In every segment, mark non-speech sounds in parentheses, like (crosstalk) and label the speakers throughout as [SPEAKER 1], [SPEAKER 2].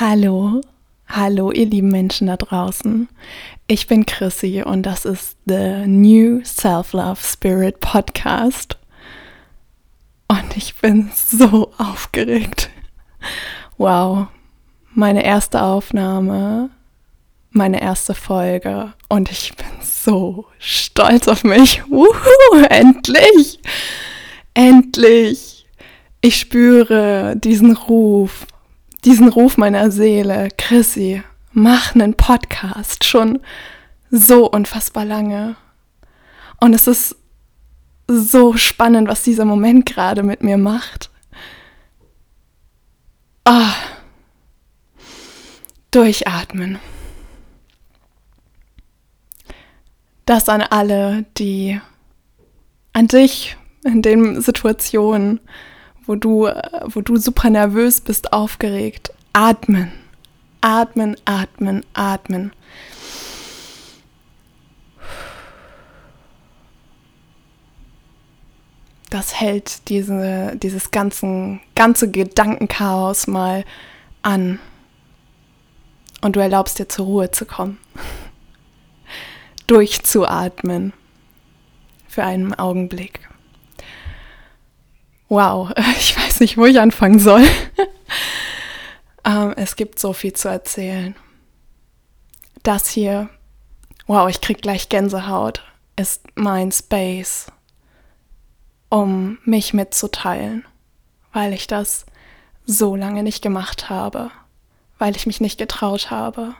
[SPEAKER 1] Hallo, hallo ihr lieben Menschen da draußen. Ich bin Chrissy und das ist The New Self-Love Spirit Podcast. Und ich bin so aufgeregt. Wow, meine erste Aufnahme, meine erste Folge und ich bin so stolz auf mich. Wuhu, endlich! Endlich! Ich spüre diesen Ruf, diesen Ruf meiner Seele. Chrissy, mach einen Podcast schon so unfassbar lange. Und es ist so spannend, was dieser Moment gerade mit mir macht. Ah, durchatmen. Das an alle, die an dich in den Situationen, wo du, wo du super nervös bist, aufgeregt. Atmen. Atmen, atmen, atmen. Das hält diese, dieses ganzen, ganze Gedankenchaos mal an. Und du erlaubst dir zur Ruhe zu kommen. (laughs) Durchzuatmen. Für einen Augenblick. Wow, (laughs) ich weiß nicht, wo ich anfangen soll. (laughs) ähm, es gibt so viel zu erzählen. Das hier, wow, ich krieg gleich Gänsehaut, ist mein Space, um mich mitzuteilen, weil ich das so lange nicht gemacht habe, weil ich mich nicht getraut habe,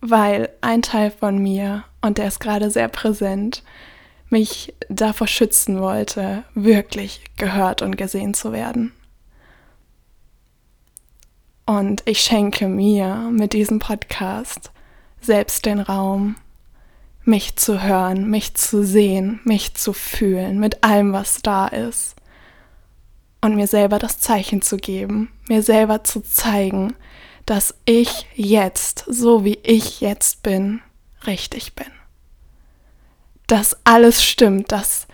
[SPEAKER 1] weil ein Teil von mir, und der ist gerade sehr präsent, mich davor schützen wollte, wirklich gehört und gesehen zu werden. Und ich schenke mir mit diesem Podcast selbst den Raum, mich zu hören, mich zu sehen, mich zu fühlen mit allem, was da ist. Und mir selber das Zeichen zu geben, mir selber zu zeigen, dass ich jetzt, so wie ich jetzt bin, richtig bin dass alles stimmt, dass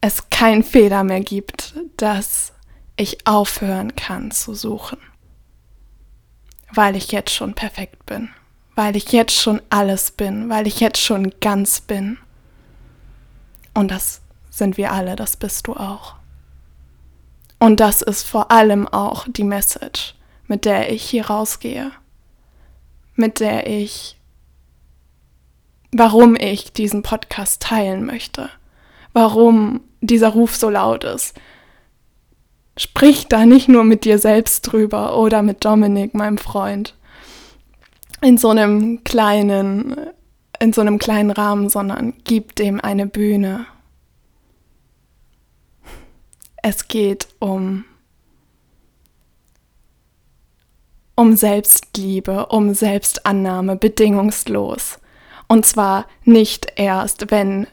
[SPEAKER 1] es keinen Fehler mehr gibt, dass ich aufhören kann zu suchen, weil ich jetzt schon perfekt bin, weil ich jetzt schon alles bin, weil ich jetzt schon ganz bin. Und das sind wir alle, das bist du auch. Und das ist vor allem auch die Message, mit der ich hier rausgehe, mit der ich warum ich diesen Podcast teilen möchte, warum dieser Ruf so laut ist. Sprich da nicht nur mit dir selbst drüber oder mit Dominik, meinem Freund, in so einem kleinen, in so einem kleinen Rahmen, sondern gib dem eine Bühne. Es geht um um Selbstliebe, um Selbstannahme, bedingungslos. Und zwar nicht erst, wenn,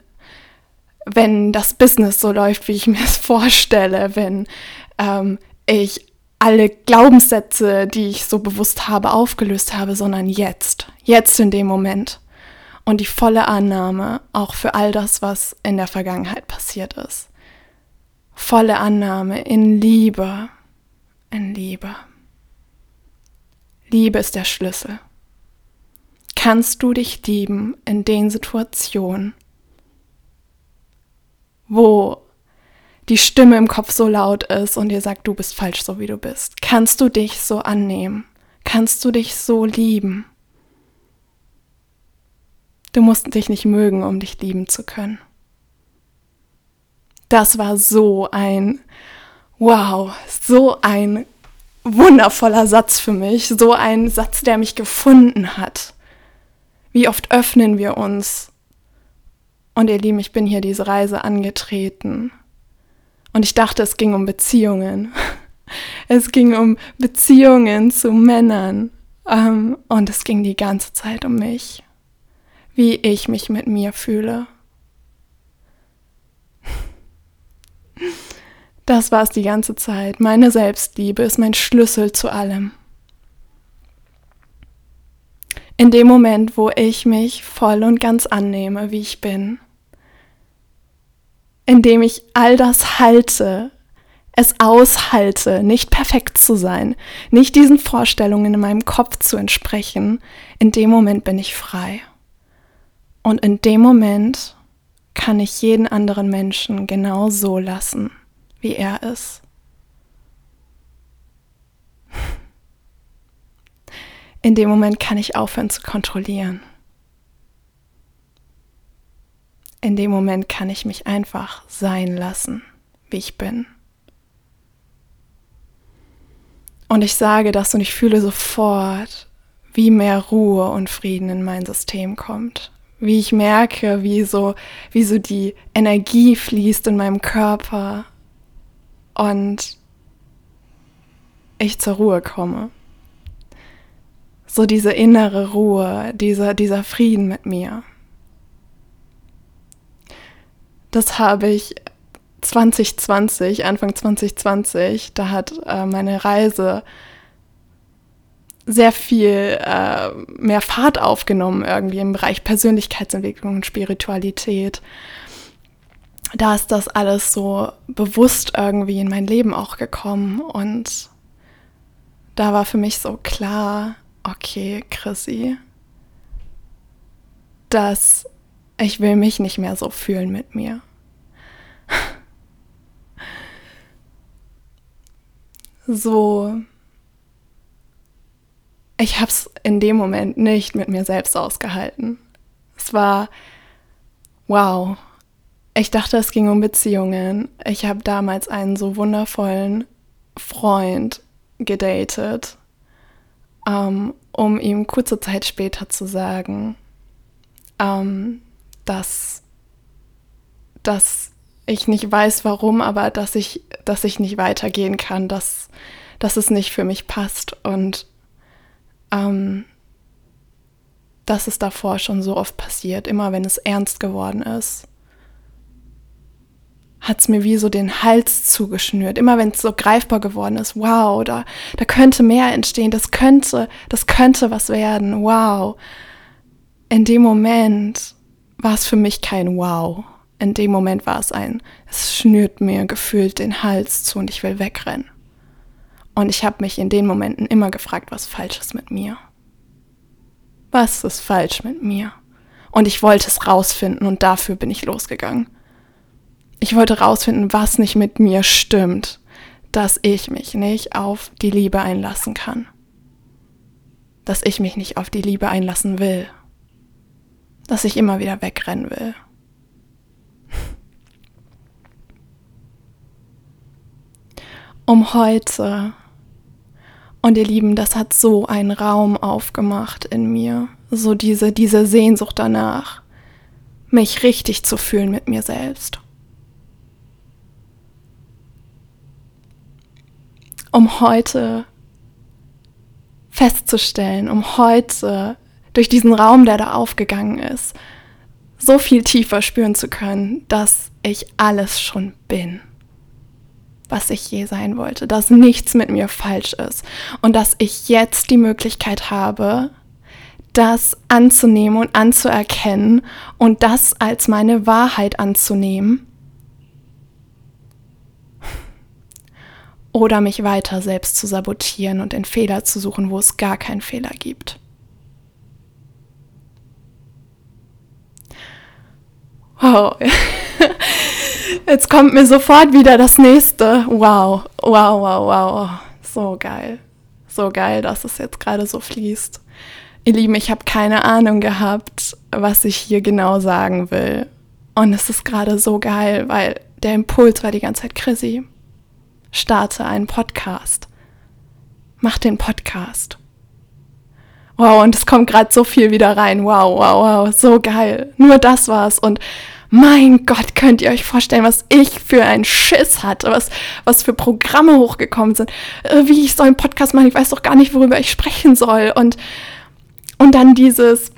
[SPEAKER 1] wenn das Business so läuft, wie ich mir es vorstelle, wenn ähm, ich alle Glaubenssätze, die ich so bewusst habe, aufgelöst habe, sondern jetzt, jetzt in dem Moment. Und die volle Annahme auch für all das, was in der Vergangenheit passiert ist. Volle Annahme in Liebe, in Liebe. Liebe ist der Schlüssel kannst du dich lieben in den Situationen, wo die Stimme im Kopf so laut ist und dir sagt, du bist falsch so wie du bist? Kannst du dich so annehmen? Kannst du dich so lieben? Du musst dich nicht mögen, um dich lieben zu können. Das war so ein, wow, so ein wundervoller Satz für mich, so ein Satz, der mich gefunden hat. Wie oft öffnen wir uns? Und ihr Lieben, ich bin hier diese Reise angetreten. Und ich dachte, es ging um Beziehungen. (laughs) Es ging um Beziehungen zu Männern. Ähm, und es ging die ganze Zeit um mich. Wie ich mich mit mir fühle. (laughs) Das war es die ganze Zeit. Meine Selbstliebe ist mein Schlüssel zu allem. In dem Moment, wo ich mich voll und ganz annehme, wie ich bin, indem ich all das halte, es aushalte, nicht perfekt zu sein, nicht diesen Vorstellungen in meinem Kopf zu entsprechen, in dem Moment bin ich frei. Und in dem Moment kann ich jeden anderen Menschen genau so lassen, wie er ist. In dem Moment kann ich aufhören zu kontrollieren. In dem Moment kann ich mich einfach sein lassen, wie ich bin. Und ich sage das und ich fühle sofort, wie mehr Ruhe und Frieden in mein System kommt. Wie ich merke, wie so, wie so die Energie fließt in meinem Körper und ich zur Ruhe komme. So diese innere Ruhe, dieser, dieser Frieden mit mir. Das habe ich 2020, Anfang 2020, da hat äh, meine Reise sehr viel äh, mehr Fahrt aufgenommen irgendwie im Bereich Persönlichkeitsentwicklung und Spiritualität. Da ist das alles so bewusst irgendwie in mein Leben auch gekommen und da war für mich so klar, okay, Chrissy, dass ich will mich nicht mehr so fühlen mit mir. (laughs) so, ich habe es in dem Moment nicht mit mir selbst ausgehalten. Es war, wow. Ich dachte, es ging um Beziehungen. Ich habe damals einen so wundervollen Freund gedatet, um ihm kurze Zeit später zu sagen, ähm, dass, dass ich nicht weiß warum, aber dass ich, dass ich nicht weitergehen kann, dass, dass es nicht für mich passt. Und ähm, das ist davor schon so oft passiert, immer wenn es ernst geworden ist, hat es mir wie so den Hals zugeschnürt. Immer wenn es so greifbar geworden ist, wow, da, da könnte mehr entstehen, das könnte, das könnte was werden, wow. In dem Moment war es für mich kein Wow in dem Moment war es ein, es schnürt mir gefühlt den Hals zu und ich will wegrennen. Und ich habe mich in den Momenten immer gefragt, was falsch ist mit mir. Was ist falsch mit mir? Und ich wollte es rausfinden und dafür bin ich losgegangen. Ich wollte rausfinden, was nicht mit mir stimmt, dass ich mich nicht auf die Liebe einlassen kann. Dass ich mich nicht auf die Liebe einlassen will. Dass ich immer wieder wegrennen will. um heute. Und ihr Lieben, das hat so einen Raum aufgemacht in mir, so diese, diese Sehnsucht danach, mich richtig zu fühlen mit mir selbst. Um heute festzustellen, um heute durch diesen Raum, der da aufgegangen ist, so viel tiefer spüren zu können, dass ich alles schon bin was ich je sein wollte, dass nichts mit mir falsch ist und dass ich jetzt die Möglichkeit habe, das anzunehmen und anzuerkennen und das als meine Wahrheit anzunehmen oder mich weiter selbst zu sabotieren und den Fehler zu suchen, wo es gar keinen Fehler gibt. Wow. (laughs) Jetzt kommt mir sofort wieder das nächste. Wow, wow, wow, wow. So geil. So geil, dass es jetzt gerade so fließt. Ihr Lieben, ich habe keine Ahnung gehabt, was ich hier genau sagen will. Und es ist gerade so geil, weil der Impuls war die ganze Zeit, Chrissy, starte einen Podcast. Mach den Podcast. Wow, und es kommt gerade so viel wieder rein. Wow, wow, wow, so geil. Nur das war's. Und mein Gott, könnt ihr euch vorstellen, was ich für einen Schiss hatte, was, was für Programme hochgekommen sind, äh, wie ich so einen Podcast mache, ich weiß doch gar nicht, worüber ich sprechen soll. Und, und dann dieses,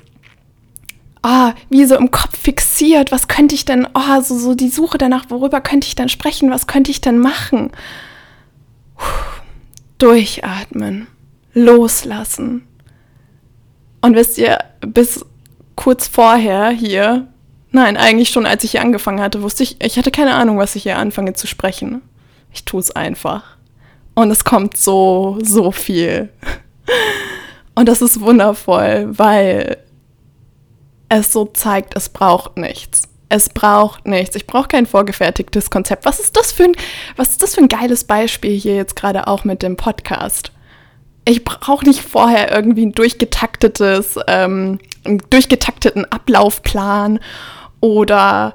[SPEAKER 1] ah, wie so im Kopf fixiert, was könnte ich denn, oh, so, so die Suche danach, worüber könnte ich denn sprechen, was könnte ich denn machen? Puh, durchatmen, loslassen. Und wisst ihr, bis kurz vorher hier Nein, eigentlich schon, als ich hier angefangen hatte, wusste ich, ich hatte keine Ahnung, was ich hier anfange zu sprechen. Ich tue es einfach. Und es kommt so, so viel. Und das ist wundervoll, weil es so zeigt, es braucht nichts. Es braucht nichts. Ich brauche kein vorgefertigtes Konzept. Was ist das für ein, was ist das für ein geiles Beispiel hier jetzt gerade auch mit dem Podcast? Ich brauche nicht vorher irgendwie ein durchgetaktetes, ähm, einen durchgetakteten Ablaufplan oder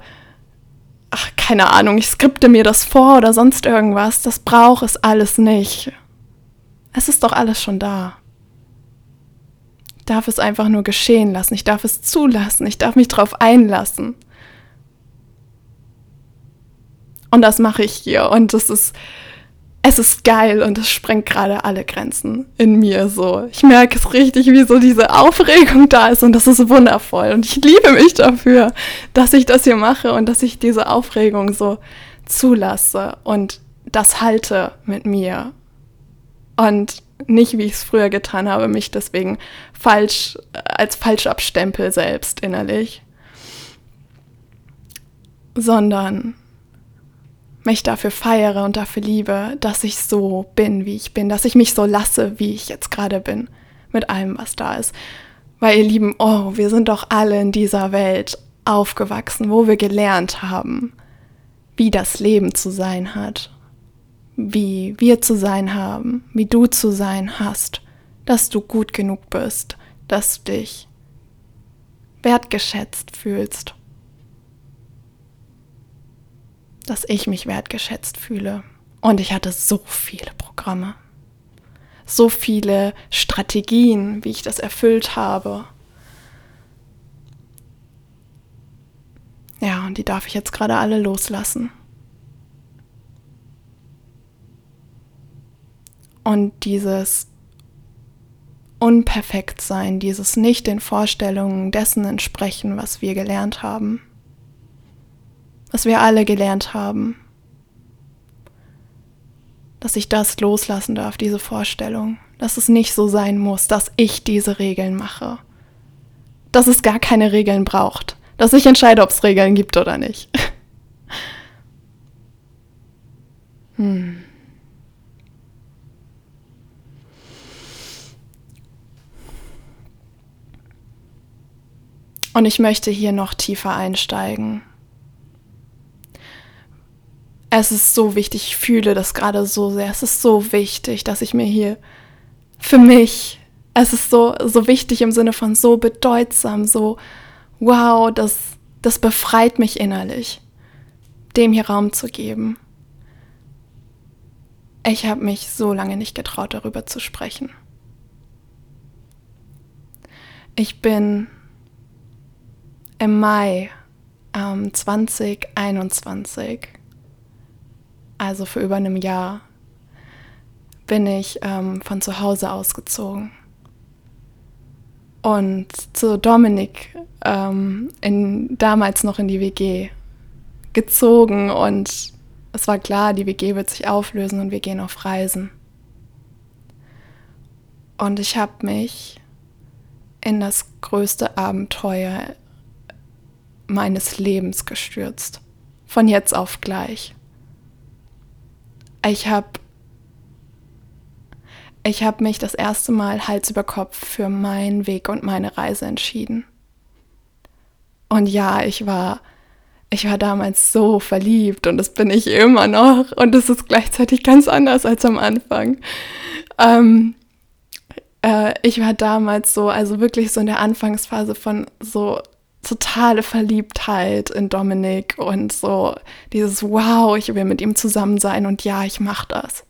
[SPEAKER 1] ach, keine Ahnung, ich skripte mir das vor oder sonst irgendwas. Das braucht es alles nicht. Es ist doch alles schon da. Darf es einfach nur geschehen lassen. Ich darf es zulassen. Ich darf mich darauf einlassen. Und das mache ich hier. Und es ist, es ist geil und es sprengt gerade alle Grenzen in mir so. Ich merke es richtig, wie so diese Aufregung da ist und das ist wundervoll. Und ich liebe mich dafür, dass ich das hier mache und dass ich diese Aufregung so zulasse und das halte mit mir. Und nicht, wie ich es früher getan habe, mich deswegen falsch, als falsch abstempel selbst innerlich, sondern mich dafür feiere und dafür liebe, dass ich so bin, wie ich bin, dass ich mich so lasse, wie ich jetzt gerade bin, mit allem, was da ist. Weil ihr Lieben, oh, wir sind doch alle in dieser Welt aufgewachsen, wo wir gelernt haben, wie das Leben zu sein hat, wie wir zu sein haben, wie du zu sein hast, dass du gut genug bist, dass du dich wertgeschätzt fühlst dass ich mich wertgeschätzt fühle. Und ich hatte so viele Programme, so viele Strategien, wie ich das erfüllt habe. Ja, und die darf ich jetzt gerade alle loslassen. Und dieses Unperfektsein, dieses nicht den Vorstellungen dessen entsprechen, was wir gelernt haben, was wir alle gelernt haben. Dass ich das loslassen darf, diese Vorstellung, dass es nicht so sein muss, dass ich diese Regeln mache. Dass es gar keine Regeln braucht. Dass ich entscheide, ob es Regeln gibt oder nicht. (laughs) hm. Und ich möchte hier noch tiefer einsteigen es ist so wichtig, ich fühle das gerade so sehr. Es ist so wichtig, dass ich mir hier für mich, es ist so, so wichtig im Sinne von so bedeutsam, so wow, das, das befreit mich innerlich, dem hier Raum zu geben. Ich habe mich so lange nicht getraut, darüber zu sprechen. Ich bin im Mai ähm, 2021 also für über einem Jahr, bin ich ähm, von zu Hause ausgezogen. Und zu Dominik ähm, in, damals noch in die WG gezogen und es war klar, die WG wird sich auflösen und wir gehen auf Reisen. Und ich habe mich in das größte Abenteuer meines Lebens gestürzt. Von jetzt auf gleich ich habe ich habe mich das erste Mal Hals über Kopf für meinen Weg und meine Reise entschieden. Und ja, ich war ich war damals so verliebt und das bin ich immer noch und es ist gleichzeitig ganz anders als am Anfang. Ähm, äh, ich war damals so, also wirklich so in der Anfangsphase von so totale Verliebtheit in Dominik und so dieses Wow, ich will mit ihm zusammen sein und ja, ich mach das.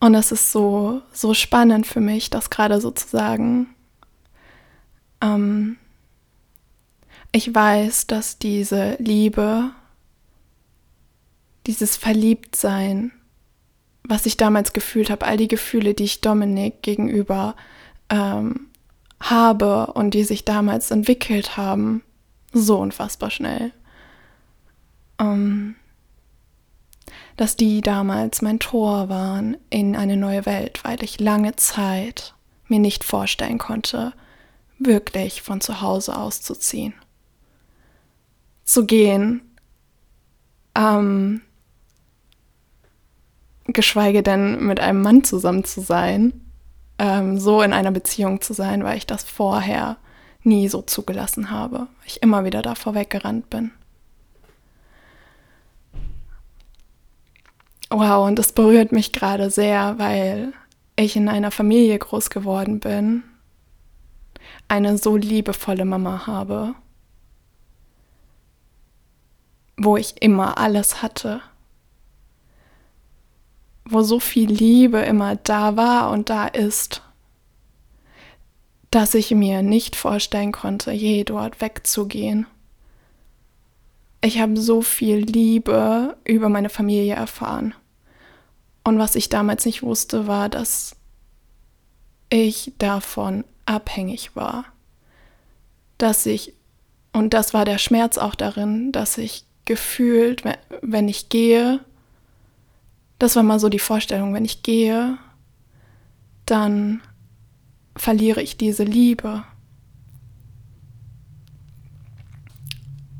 [SPEAKER 1] Und es ist so, so spannend für mich, das gerade sozusagen. Ähm, ich weiß, dass diese Liebe, dieses Verliebtsein, was ich damals gefühlt habe, all die Gefühle, die ich Dominik gegenüber ähm, habe und die sich damals entwickelt haben, so unfassbar schnell. Ähm, dass die damals mein Tor waren in eine neue Welt, weil ich lange Zeit mir nicht vorstellen konnte, wirklich von zu Hause auszuziehen. Zu gehen Ähm, geschweige denn mit einem Mann zusammen zu sein, ähm, so in einer Beziehung zu sein, weil ich das vorher nie so zugelassen habe, weil ich immer wieder davor weggerannt bin. Wow, und das berührt mich gerade sehr, weil ich in einer Familie groß geworden bin, eine so liebevolle Mama habe, wo ich immer alles hatte, wo so viel Liebe immer da war und da ist, dass ich mir nicht vorstellen konnte, je dort wegzugehen. Ich habe so viel Liebe über meine Familie erfahren. Und was ich damals nicht wusste, war, dass ich davon abhängig war. Dass ich, und das war der Schmerz auch darin, dass ich gefühlt, wenn ich gehe, das war mal so die Vorstellung, wenn ich gehe, dann verliere ich diese Liebe.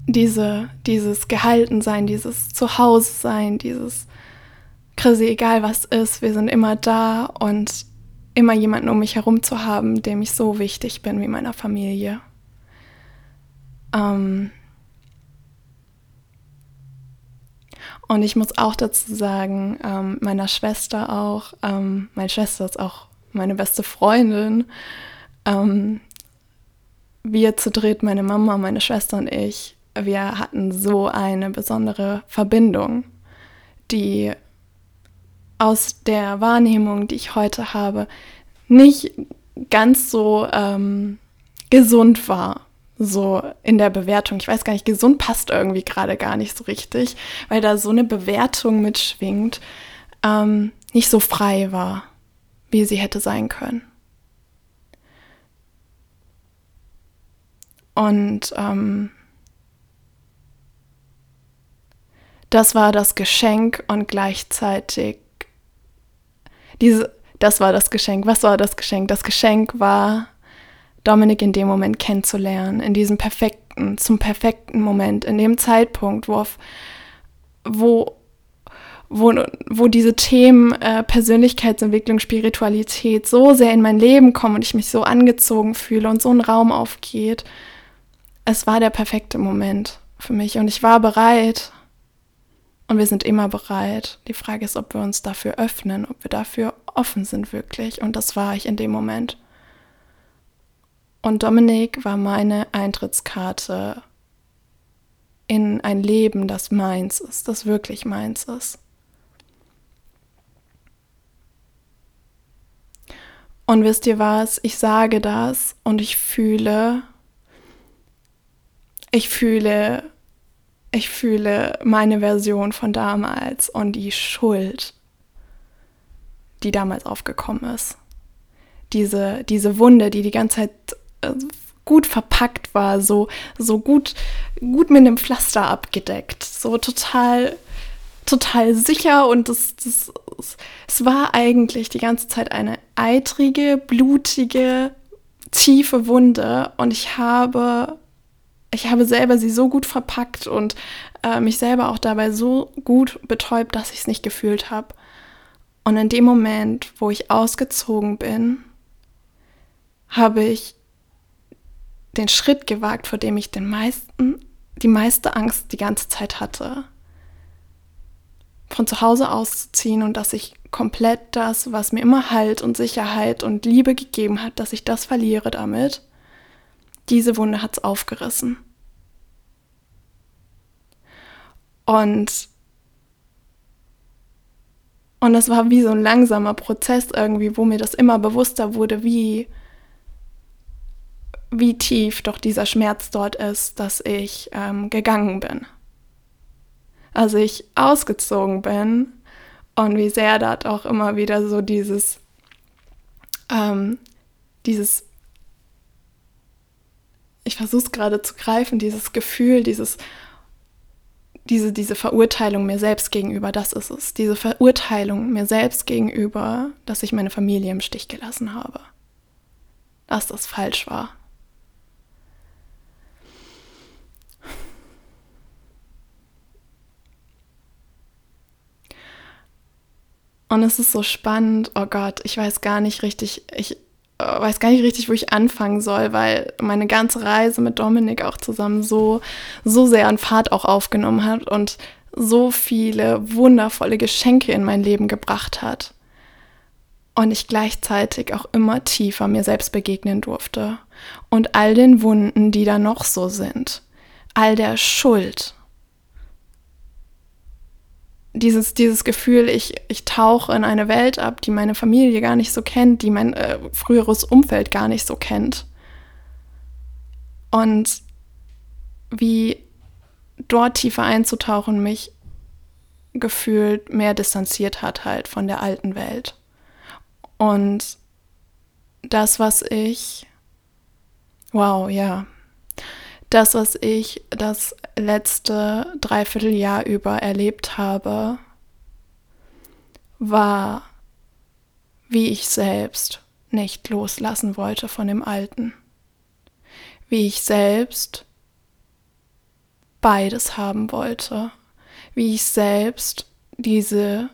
[SPEAKER 1] Diese, dieses Gehaltensein, dieses Zuhause-Sein, dieses Chrissy, egal was ist, wir sind immer da und immer jemanden um mich herum zu haben, dem ich so wichtig bin wie meiner Familie. Ähm, Und ich muss auch dazu sagen, ähm, meiner Schwester auch, ähm, meine Schwester ist auch meine beste Freundin. Ähm, wir zu dritt, meine Mama, meine Schwester und ich, wir hatten so eine besondere Verbindung, die aus der Wahrnehmung, die ich heute habe, nicht ganz so ähm, gesund war so in der Bewertung. Ich weiß gar nicht, gesund passt irgendwie gerade gar nicht so richtig, weil da so eine Bewertung mitschwingt, ähm, nicht so frei war, wie sie hätte sein können. Und ähm, das war das Geschenk und gleichzeitig diese, das war das Geschenk. Was war das Geschenk? Das Geschenk war Dominik in dem Moment kennenzulernen, in diesem perfekten, zum perfekten Moment, in dem Zeitpunkt, wo, auf, wo, wo, wo diese Themen äh, Persönlichkeitsentwicklung, Spiritualität so sehr in mein Leben kommen und ich mich so angezogen fühle und so ein Raum aufgeht. Es war der perfekte Moment für mich und ich war bereit. Und wir sind immer bereit. Die Frage ist, ob wir uns dafür öffnen, ob wir dafür offen sind wirklich. Und das war ich in dem Moment. Und Dominik war meine Eintrittskarte in ein Leben, das meins ist, das wirklich meins ist. Und wisst ihr was, ich sage das und ich fühle, ich fühle, ich fühle meine Version von damals und die Schuld, die damals aufgekommen ist. Diese, diese Wunde, die die ganze Zeit gut verpackt war, so, so gut, gut mit einem Pflaster abgedeckt, so total, total sicher und das, das, es war eigentlich die ganze Zeit eine eitrige, blutige, tiefe Wunde und ich habe, ich habe selber sie so gut verpackt und äh, mich selber auch dabei so gut betäubt, dass ich es nicht gefühlt habe. Und in dem Moment, wo ich ausgezogen bin, habe ich den Schritt gewagt, vor dem ich den meisten, die meiste Angst die ganze Zeit hatte. Von zu Hause auszuziehen und dass ich komplett das, was mir immer Halt und Sicherheit und Liebe gegeben hat, dass ich das verliere damit. Diese Wunde hat es aufgerissen. Und und das war wie so ein langsamer Prozess irgendwie, wo mir das immer bewusster wurde, wie wie tief doch dieser Schmerz dort ist, dass ich ähm, gegangen bin. Als ich ausgezogen bin und wie sehr dort auch immer wieder so dieses, ähm, dieses, ich versuche es gerade zu greifen, dieses Gefühl, dieses, diese, diese Verurteilung mir selbst gegenüber, das ist es. Diese Verurteilung mir selbst gegenüber, dass ich meine Familie im Stich gelassen habe. Dass das falsch war. Und es ist so spannend. Oh Gott, ich weiß gar nicht richtig, ich äh, weiß gar nicht richtig, wo ich anfangen soll, weil meine ganze Reise mit Dominik auch zusammen so, so sehr an Fahrt auch aufgenommen hat und so viele wundervolle Geschenke in mein Leben gebracht hat. Und ich gleichzeitig auch immer tiefer mir selbst begegnen durfte. Und all den Wunden, die da noch so sind. All der Schuld, dieses, dieses Gefühl, ich, ich tauche in eine Welt ab, die meine Familie gar nicht so kennt, die mein äh, früheres Umfeld gar nicht so kennt. Und wie dort tiefer einzutauchen mich gefühlt mehr distanziert hat halt von der alten Welt. Und das, was ich, wow, ja, das, was ich das letzte Dreivierteljahr über erlebt habe, war, wie ich selbst nicht loslassen wollte von dem Alten. Wie ich selbst beides haben wollte. Wie ich selbst diese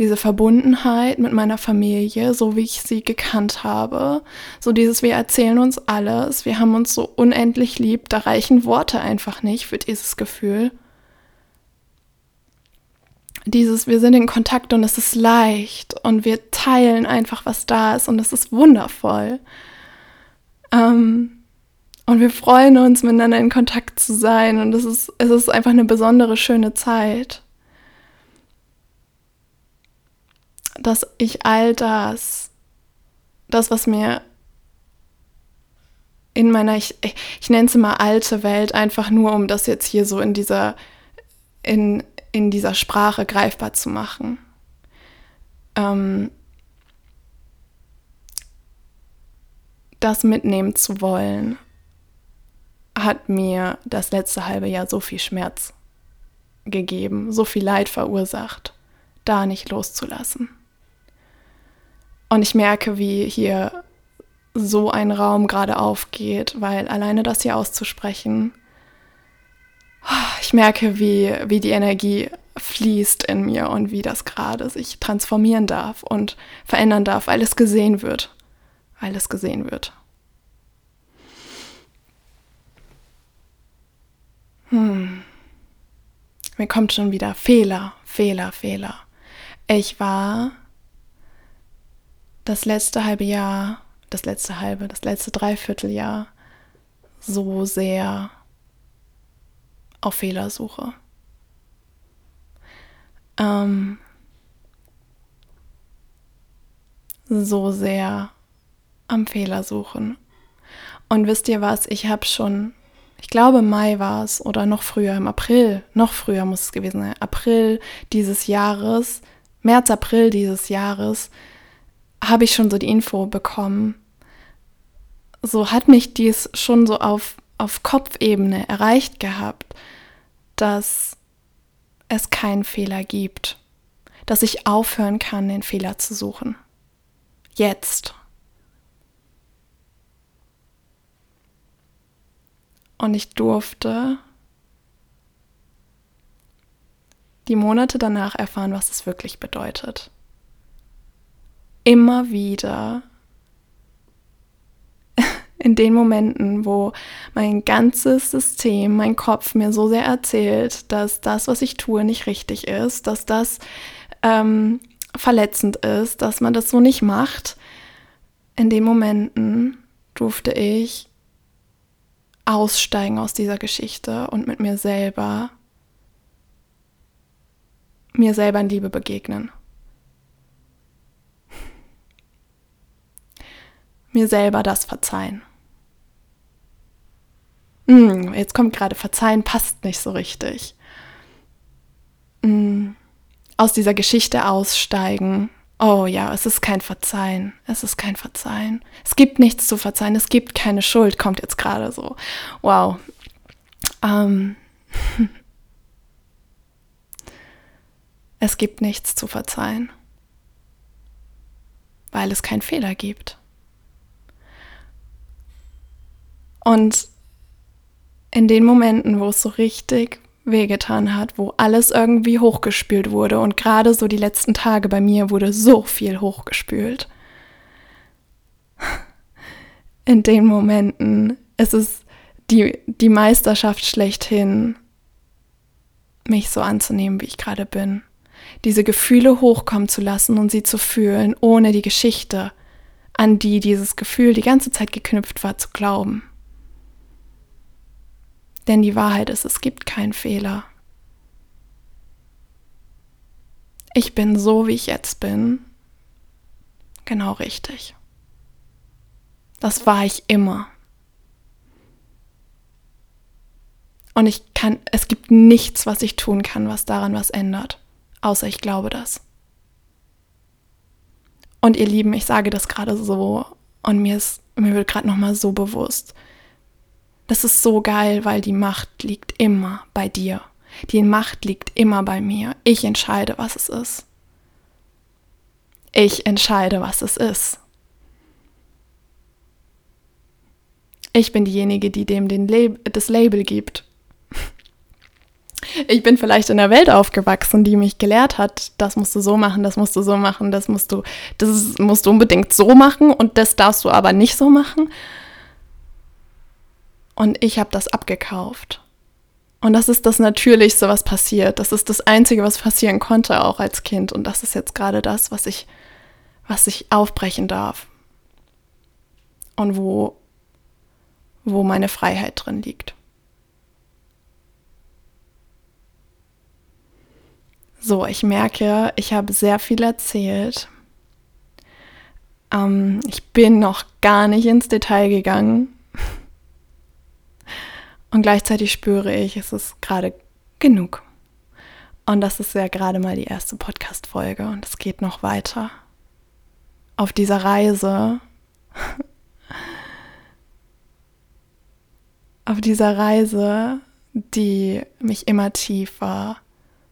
[SPEAKER 1] diese Verbundenheit mit meiner Familie, so wie ich sie gekannt habe. So dieses, wir erzählen uns alles, wir haben uns so unendlich lieb, da reichen Worte einfach nicht für dieses Gefühl. Dieses, wir sind in Kontakt und es ist leicht und wir teilen einfach, was da ist und es ist wundervoll. Ähm, und wir freuen uns, miteinander in Kontakt zu sein und es ist, es ist einfach eine besondere, schöne Zeit. Dass ich all das, das, was mir in meiner, ich, ich nenne es mal alte Welt, einfach nur, um das jetzt hier so in dieser, in, in dieser Sprache greifbar zu machen. Ähm, das mitnehmen zu wollen, hat mir das letzte halbe Jahr so viel Schmerz gegeben, so viel Leid verursacht, da nicht loszulassen. Und ich merke, wie hier so ein Raum gerade aufgeht, weil alleine das hier auszusprechen, ich merke, wie, wie die Energie fließt in mir und wie das gerade sich transformieren darf und verändern darf, weil es gesehen wird. Weil es gesehen wird. Hm. Mir kommt schon wieder Fehler, Fehler, Fehler. Ich war das letzte halbe Jahr, das letzte halbe, das letzte Dreivierteljahr so sehr auf Fehlersuche. Ähm, so sehr am Fehler suchen. Und wisst ihr was, ich habe schon, ich glaube Mai war es oder noch früher, im April, noch früher muss es gewesen sein, April dieses Jahres, März, April dieses Jahres, habe ich schon so die Info bekommen. So hat mich dies schon so auf, auf Kopfebene erreicht gehabt, dass es keinen Fehler gibt, dass ich aufhören kann, den Fehler zu suchen. Jetzt. Und ich durfte die Monate danach erfahren, was es wirklich bedeutet immer wieder (laughs) in den Momenten, wo mein ganzes System, mein Kopf mir so sehr erzählt, dass das, was ich tue, nicht richtig ist, dass das ähm, verletzend ist, dass man das so nicht macht, in den Momenten durfte ich aussteigen aus dieser Geschichte und mit mir selber, mir selber in Liebe begegnen. Mir selber das verzeihen. Hm, jetzt kommt gerade verzeihen, passt nicht so richtig. Hm, aus dieser Geschichte aussteigen. Oh ja, es ist kein Verzeihen. Es ist kein Verzeihen. Es gibt nichts zu verzeihen. Es gibt keine Schuld, kommt jetzt gerade so. Wow. Ähm. (laughs) es gibt nichts zu verzeihen, weil es keinen Fehler gibt. Und in den Momenten, wo es so richtig wehgetan hat, wo alles irgendwie hochgespült wurde. Und gerade so die letzten Tage bei mir wurde so viel hochgespült. (laughs) In den Momenten ist es die, die Meisterschaft schlechthin, mich so anzunehmen, wie ich gerade bin. Diese Gefühle hochkommen zu lassen und sie zu fühlen, ohne die Geschichte, an die dieses Gefühl die ganze Zeit geknüpft war, zu glauben. Denn die Wahrheit ist, es gibt keinen Fehler. Ich bin so, wie ich jetzt bin, genau richtig. Das war ich immer. Und ich kann, es gibt nichts, was ich tun kann, was daran was ändert, außer ich glaube das. Und ihr Lieben, ich sage das gerade so und mir ist, mir wird gerade nochmal so bewusst, das ist so geil, weil die Macht liegt immer bei dir. Die Macht liegt immer bei mir. Ich entscheide, was es ist. Ich entscheide, was es ist. Ich bin diejenige, die dem den Lab das Label gibt. (laughs) Ich bin vielleicht in der Welt aufgewachsen, die mich gelehrt hat, das musst du so machen, das musst du so machen, das musst du, das musst du unbedingt so machen und das darfst du aber nicht so machen. Und ich habe das abgekauft. Und das ist das Natürlichste, was passiert. Das ist das Einzige, was passieren konnte, auch als Kind. Und das ist jetzt gerade das, was ich, was ich aufbrechen darf. Und wo, wo meine Freiheit drin liegt. So, ich merke, ich habe sehr viel erzählt. Ähm, ich bin noch gar nicht ins Detail gegangen. Und gleichzeitig spüre ich, es ist gerade genug. Und das ist ja gerade mal die erste Podcast-Folge und es geht noch weiter. Auf dieser Reise, (laughs) auf dieser Reise, die mich immer tiefer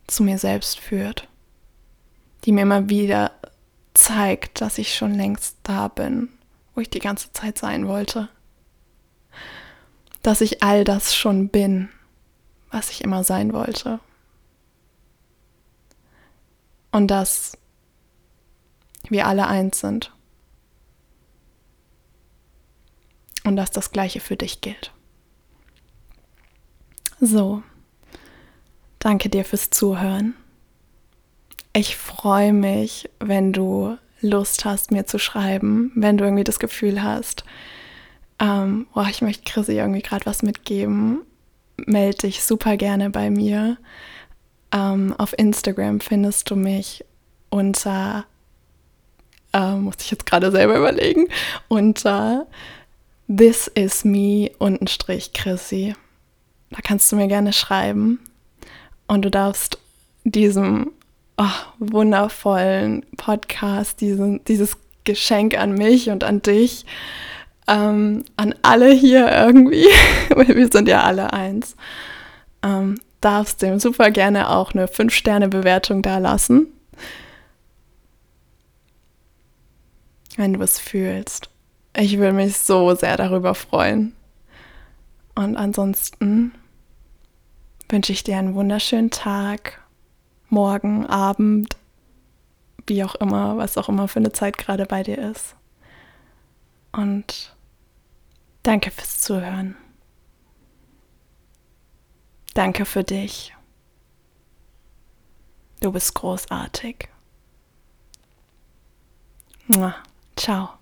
[SPEAKER 1] zu mir selbst führt, die mir immer wieder zeigt, dass ich schon längst da bin, wo ich die ganze Zeit sein wollte dass ich all das schon bin, was ich immer sein wollte. Und dass wir alle eins sind. Und dass das gleiche für dich gilt. So, danke dir fürs Zuhören. Ich freue mich, wenn du Lust hast, mir zu schreiben, wenn du irgendwie das Gefühl hast, ähm, oh, ich möchte Chrissy irgendwie gerade was mitgeben, melde dich super gerne bei mir. Ähm, auf Instagram findest du mich unter, äh, muss ich jetzt gerade selber überlegen, unter This is me untenstrich Chrissy. Da kannst du mir gerne schreiben und du darfst diesem oh, wundervollen Podcast, diesen, dieses Geschenk an mich und an dich ähm, an alle hier irgendwie, (laughs) weil wir sind ja alle eins, ähm, darfst dem super gerne auch eine 5-Sterne-Bewertung da lassen. Wenn du es fühlst. Ich würde mich so sehr darüber freuen. Und ansonsten wünsche ich dir einen wunderschönen Tag, morgen, Abend, wie auch immer, was auch immer für eine Zeit gerade bei dir ist. Und Danke fürs Zuhören. Danke für dich. Du bist großartig. Ciao.